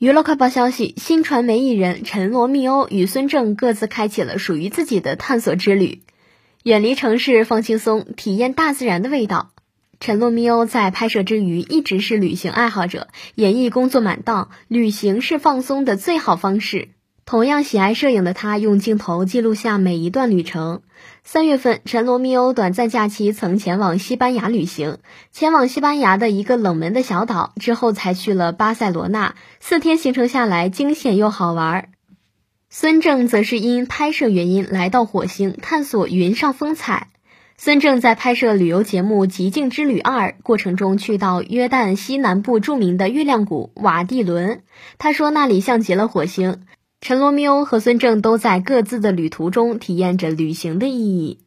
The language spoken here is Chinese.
娱乐快报消息：新传媒艺人陈罗密欧与孙正各自开启了属于自己的探索之旅，远离城市放轻松，体验大自然的味道。陈罗密欧在拍摄之余一直是旅行爱好者，演艺工作满档，旅行是放松的最好方式。同样喜爱摄影的他，用镜头记录下每一段旅程。三月份，陈罗密欧短暂假期曾前往西班牙旅行，前往西班牙的一个冷门的小岛，之后才去了巴塞罗那。四天行程下来，惊险又好玩。孙正则是因拍摄原因来到火星，探索云上风采。孙正在拍摄旅游节目《极境之旅二》过程中，去到约旦西南部著名的月亮谷瓦蒂伦，他说那里像极了火星。陈罗密欧和孙正都在各自的旅途中体验着旅行的意义。